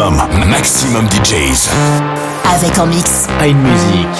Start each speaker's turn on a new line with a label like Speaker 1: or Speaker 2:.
Speaker 1: Maximum, maximum DJs.
Speaker 2: Avec en mix.
Speaker 3: À une musique.